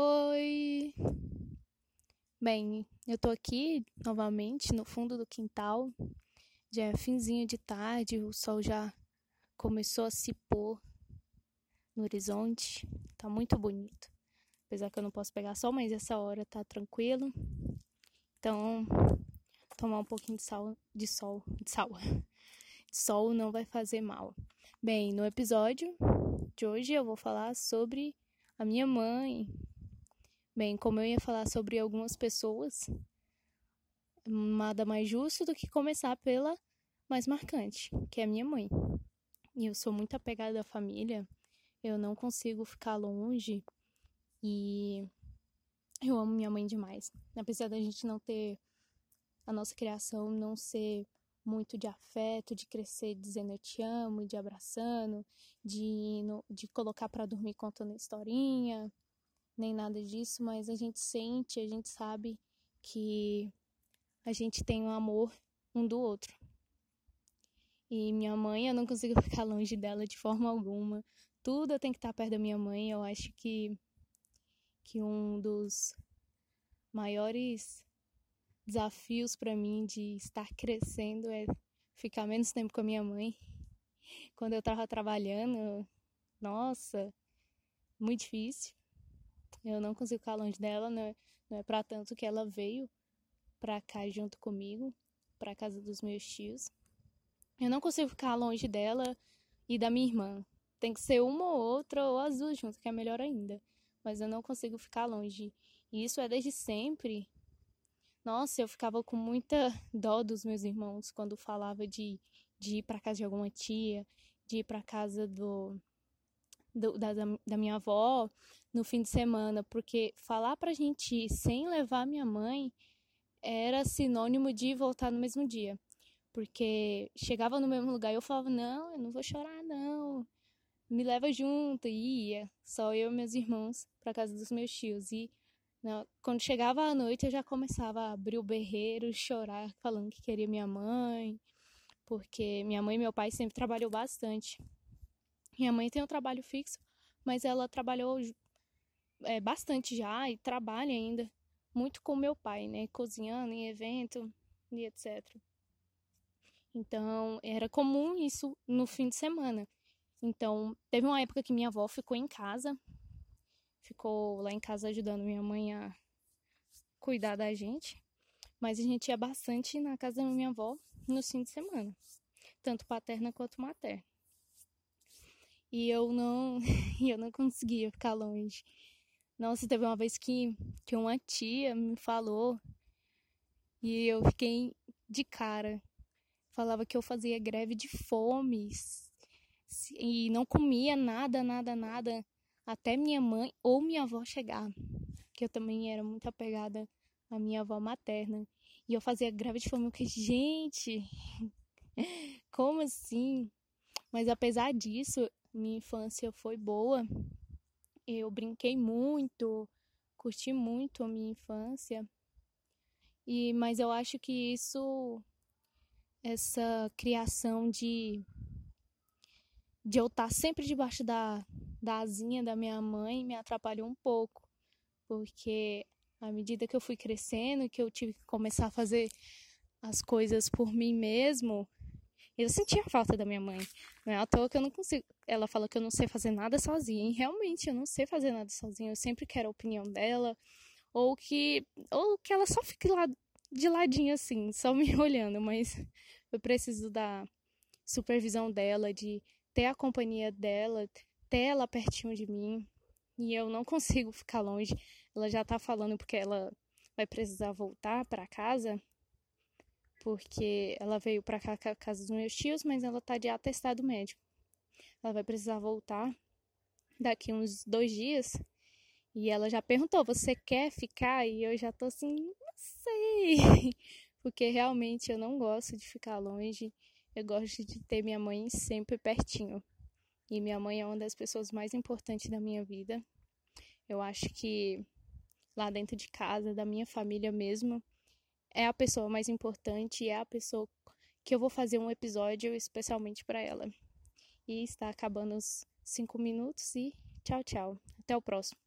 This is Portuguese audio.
Oi! Bem, eu tô aqui novamente no fundo do quintal. Já é finzinho de tarde, o sol já começou a se pôr no horizonte. Tá muito bonito. Apesar que eu não posso pegar sol, mas essa hora tá tranquilo. Então, tomar um pouquinho de sal, de sol, de sal. De sol não vai fazer mal. Bem, no episódio de hoje eu vou falar sobre a minha mãe, Bem, como eu ia falar sobre algumas pessoas, nada mais justo do que começar pela mais marcante, que é a minha mãe. E eu sou muito apegada à família, eu não consigo ficar longe e eu amo minha mãe demais. Apesar da gente não ter a nossa criação não ser muito de afeto, de crescer dizendo eu te amo, de abraçando, de, de colocar para dormir contando historinha, nem nada disso, mas a gente sente, a gente sabe que a gente tem um amor um do outro. E minha mãe, eu não consigo ficar longe dela de forma alguma. Tudo eu tenho que estar perto da minha mãe. Eu acho que que um dos maiores desafios para mim de estar crescendo é ficar menos tempo com a minha mãe. Quando eu tava trabalhando, nossa, muito difícil. Eu não consigo ficar longe dela, não é, não é para tanto que ela veio pra cá junto comigo, pra casa dos meus tios. Eu não consigo ficar longe dela e da minha irmã. Tem que ser uma ou outra, ou as duas juntas, que é melhor ainda. Mas eu não consigo ficar longe. E isso é desde sempre. Nossa, eu ficava com muita dó dos meus irmãos quando falava de, de ir para casa de alguma tia, de ir para casa do, do, da, da minha avó no fim de semana, porque falar pra gente ir sem levar minha mãe era sinônimo de voltar no mesmo dia. Porque chegava no mesmo lugar e eu falava: Não, eu não vou chorar, não. Me leva junto. E ia, só eu e meus irmãos, para casa dos meus tios. E não, quando chegava a noite, eu já começava a abrir o berreiro, chorar, falando que queria minha mãe. Porque minha mãe e meu pai sempre trabalhou bastante. Minha mãe tem um trabalho fixo, mas ela trabalhou é, bastante já e trabalha ainda muito com meu pai, né? Cozinhando em evento e etc. Então, era comum isso no fim de semana. Então, teve uma época que minha avó ficou em casa, ficou lá em casa ajudando minha mãe a cuidar da gente. Mas a gente ia bastante na casa da minha avó no fim de semana, tanto paterna quanto materna. E eu não, eu não conseguia ficar longe. Nossa, teve uma vez que, que uma tia me falou e eu fiquei de cara. Falava que eu fazia greve de fome e não comia nada, nada, nada até minha mãe ou minha avó chegar. Que eu também era muito apegada à minha avó materna. E eu fazia greve de fome. Eu fiquei, gente, como assim? Mas apesar disso, minha infância foi boa. Eu brinquei muito, curti muito a minha infância. E mas eu acho que isso essa criação de de eu estar sempre debaixo da, da asinha da minha mãe me atrapalhou um pouco, porque à medida que eu fui crescendo, que eu tive que começar a fazer as coisas por mim mesmo, eu sentia falta da minha mãe. Não é à toa que eu não consigo. Ela fala que eu não sei fazer nada sozinha. E realmente eu não sei fazer nada sozinha. Eu sempre quero a opinião dela. Ou que, ou que ela só fique lá de ladinho assim, só me olhando. Mas eu preciso da supervisão dela, de ter a companhia dela, ter ela pertinho de mim. E eu não consigo ficar longe. Ela já tá falando porque ela vai precisar voltar para casa porque ela veio para cá casa dos meus tios, mas ela tá de atestado médico. Ela vai precisar voltar daqui uns dois dias. E ela já perguntou: Você quer ficar? E eu já tô assim, não sei. Porque realmente eu não gosto de ficar longe. Eu gosto de ter minha mãe sempre pertinho. E minha mãe é uma das pessoas mais importantes da minha vida. Eu acho que lá dentro de casa, da minha família mesmo, é a pessoa mais importante é a pessoa que eu vou fazer um episódio especialmente para ela. E está acabando os cinco minutos e tchau, tchau. Até o próximo.